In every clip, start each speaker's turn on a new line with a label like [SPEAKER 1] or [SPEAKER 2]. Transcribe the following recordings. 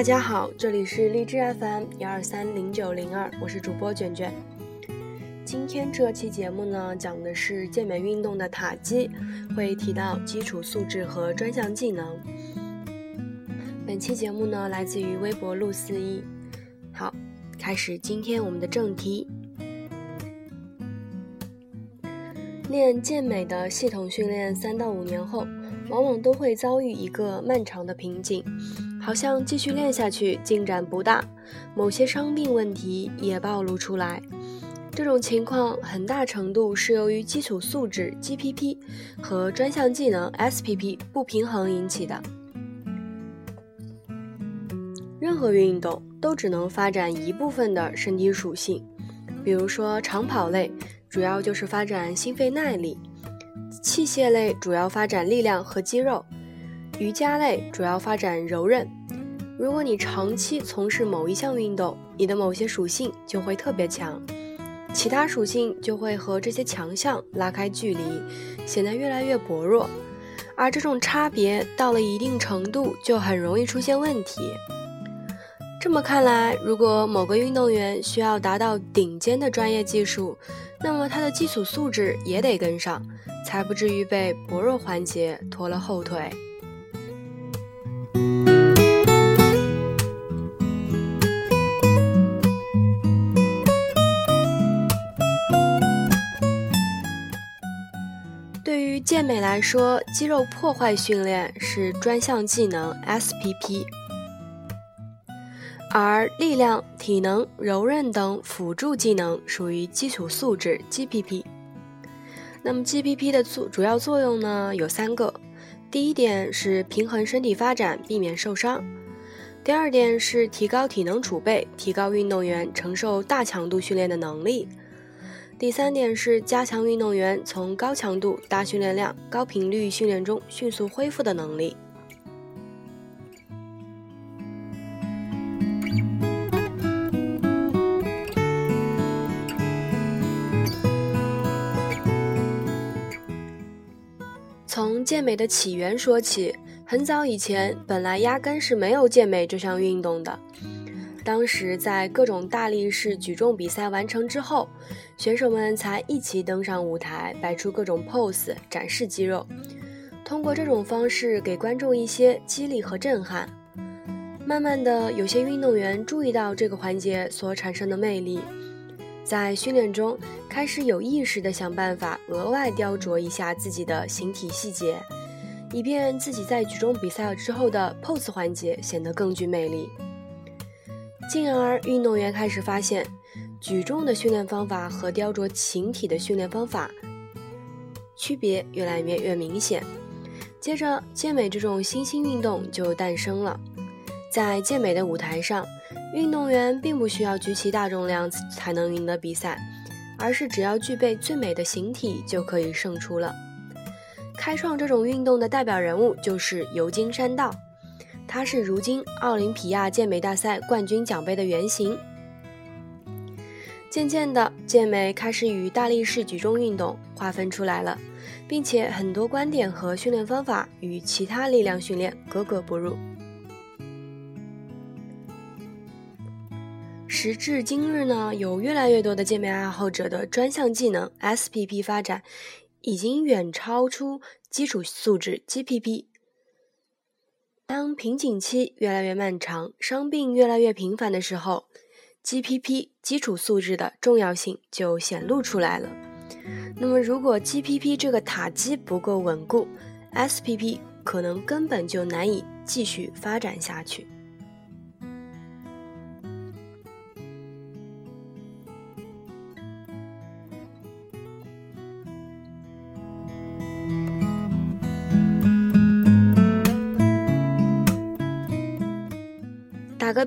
[SPEAKER 1] 大家好，这里是荔枝 FM 幺二三零九零二，我是主播卷卷。今天这期节目呢，讲的是健美运动的塔基，会提到基础素质和专项技能。本期节目呢，来自于微博陆四一。好，开始今天我们的正题。练健美的系统训练三到五年后，往往都会遭遇一个漫长的瓶颈，好像继续练下去进展不大，某些伤病问题也暴露出来。这种情况很大程度是由于基础素质 GPP 和专项技能 SPP 不平衡引起的。任何运动都只能发展一部分的身体属性，比如说长跑类。主要就是发展心肺耐力，器械类主要发展力量和肌肉，瑜伽类主要发展柔韧。如果你长期从事某一项运动，你的某些属性就会特别强，其他属性就会和这些强项拉开距离，显得越来越薄弱。而这种差别到了一定程度，就很容易出现问题。这么看来，如果某个运动员需要达到顶尖的专业技术，那么他的基础素质也得跟上，才不至于被薄弱环节拖了后腿。对于健美来说，肌肉破坏训练是专项技能 SPP。而力量、体能、柔韧等辅助技能属于基础素质 GPP。那么 GPP 的作主要作用呢有三个：第一点是平衡身体发展，避免受伤；第二点是提高体能储备，提高运动员承受大强度训练的能力；第三点是加强运动员从高强度、大训练量、高频率训练中迅速恢复的能力。从健美的起源说起，很早以前，本来压根是没有健美这项运动的。当时在各种大力士举重比赛完成之后，选手们才一起登上舞台，摆出各种 pose，展示肌肉，通过这种方式给观众一些激励和震撼。慢慢的，有些运动员注意到这个环节所产生的魅力。在训练中，开始有意识地想办法额外雕琢一下自己的形体细节，以便自己在举重比赛之后的 pose 环节显得更具魅力。进而，运动员开始发现，举重的训练方法和雕琢形体的训练方法区别越来越越明显。接着，健美这种新兴运动就诞生了。在健美的舞台上。运动员并不需要举起大重量才能赢得比赛，而是只要具备最美的形体就可以胜出了。开创这种运动的代表人物就是尤金·山道，它是如今奥林匹亚健美大赛冠军奖杯的原型。渐渐的，健美开始与大力士举重运动划分出来了，并且很多观点和训练方法与其他力量训练格格不入。时至今日呢，有越来越多的健美爱好者的专项技能 SPP 发展，已经远超出基础素质 GPP。当瓶颈期越来越漫长，伤病越来越频繁的时候，GPP 基础素质的重要性就显露出来了。那么，如果 GPP 这个塔基不够稳固，SPP 可能根本就难以继续发展下去。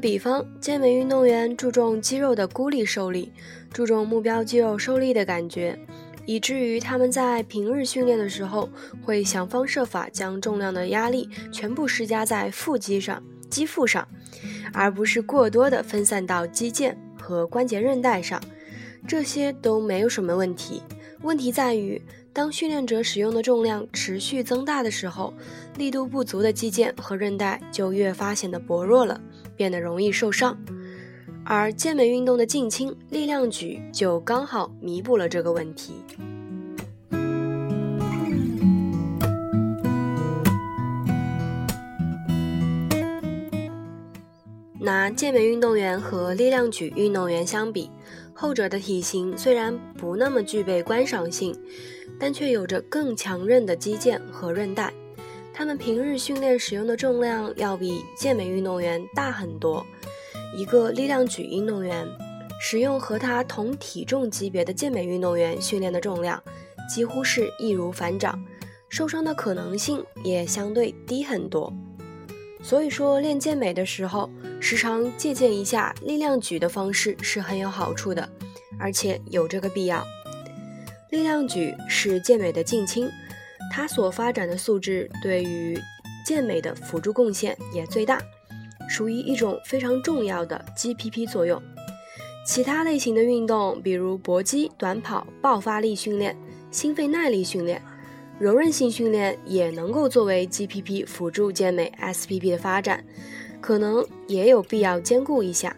[SPEAKER 1] 比方，健美运动员注重肌肉的孤立受力，注重目标肌肉受力的感觉，以至于他们在平日训练的时候会想方设法将重量的压力全部施加在腹肌上、肌腹上，而不是过多的分散到肌腱和关节韧带上。这些都没有什么问题，问题在于当训练者使用的重量持续增大的时候，力度不足的肌腱和韧带就越发显得薄弱了。变得容易受伤。而健美运动的近亲力量举就刚好弥补了这个问题。拿健美运动员和力量举运动员相比，后者的体型虽然不那么具备观赏性，但却有着更强韧的肌腱和韧带。他们平日训练使用的重量要比健美运动员大很多。一个力量举运动员使用和他同体重级别的健美运动员训练的重量，几乎是易如反掌，受伤的可能性也相对低很多。所以说，练健美的时候，时常借鉴一下力量举的方式是很有好处的，而且有这个必要。力量举是健美的近亲，它所发展的素质对于健美的辅助贡献也最大，属于一种非常重要的 GPP 作用。其他类型的运动，比如搏击、短跑、爆发力训练、心肺耐力训练。柔韧性训练也能够作为 GPP 辅助健美 SPP 的发展，可能也有必要兼顾一下。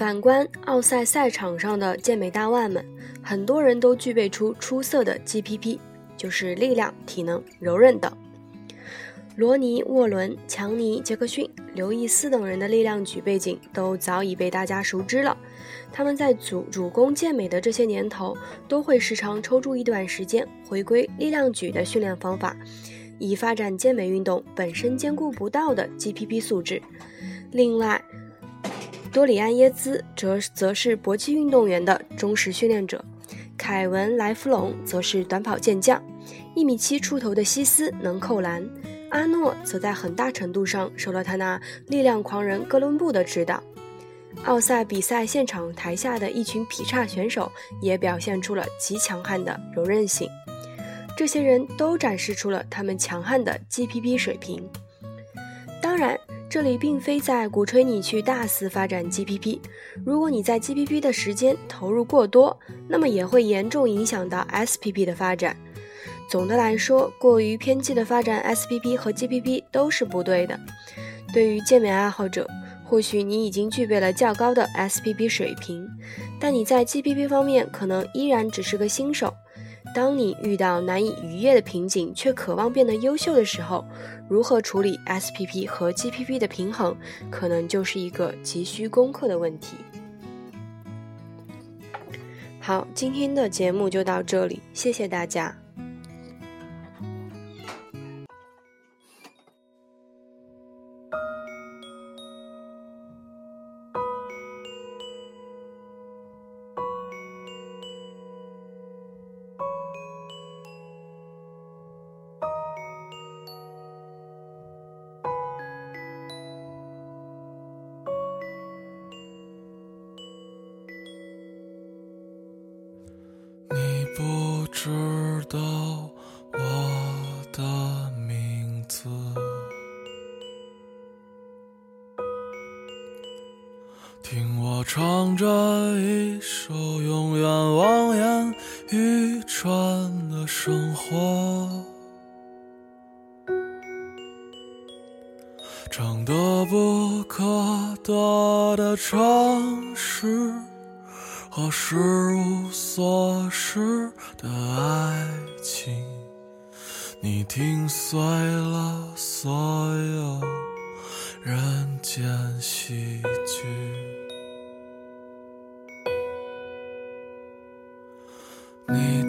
[SPEAKER 1] 反观奥赛赛场上的健美大腕们，很多人都具备出出色的 GPP，就是力量、体能、柔韧等。罗尼·沃伦、强尼·杰克逊、刘易斯等人的力量举背景都早已被大家熟知了。他们在主主攻健美的这些年头，都会时常抽出一段时间回归力量举的训练方法，以发展健美运动本身兼顾不到的 GPP 素质。另外，多里安耶兹则则是搏击运动员的忠实训练者，凯文莱夫隆则是短跑健将，一米七出头的西斯能扣篮。阿诺则在很大程度上受了他那力量狂人哥伦布的指导。奥赛比赛现场台下的一群劈叉选手也表现出了极强悍的柔韧性。这些人都展示出了他们强悍的 GPP 水平。这里并非在鼓吹你去大肆发展 GPP。如果你在 GPP 的时间投入过多，那么也会严重影响到 SPP 的发展。总的来说，过于偏激的发展 SPP 和 GPP 都是不对的。对于健美爱好者，或许你已经具备了较高的 SPP 水平，但你在 GPP 方面可能依然只是个新手。当你遇到难以逾越的瓶颈，却渴望变得优秀的时候，如何处理 SPP 和 GPP 的平衡，可能就是一个急需攻克的问题。好，今天的节目就到这里，谢谢大家。
[SPEAKER 2] 知道我的名字，听我唱着一首永远望眼欲穿的生活，唱得不可得的城市。和失无所失的爱情，你听碎了所有人间喜剧，你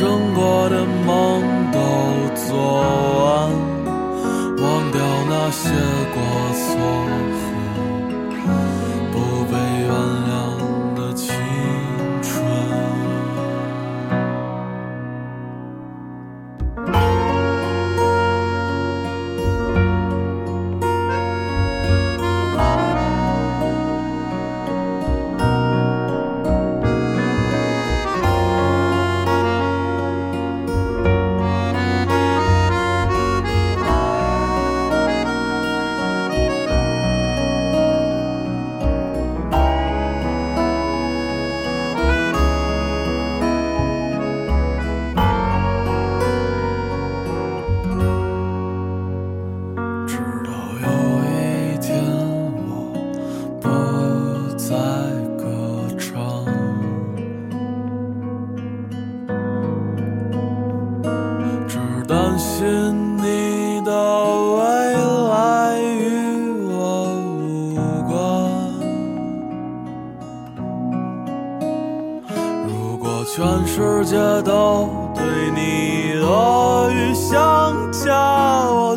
[SPEAKER 2] 生过的梦都做完，忘掉那些过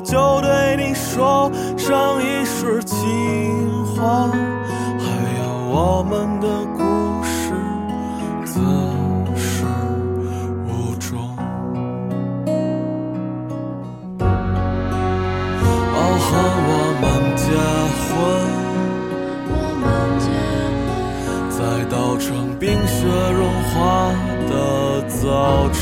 [SPEAKER 2] 就对你说上一世情话。还有我们的故事，自始无终。哦，和我们结婚，在稻城冰雪融化。的早晨，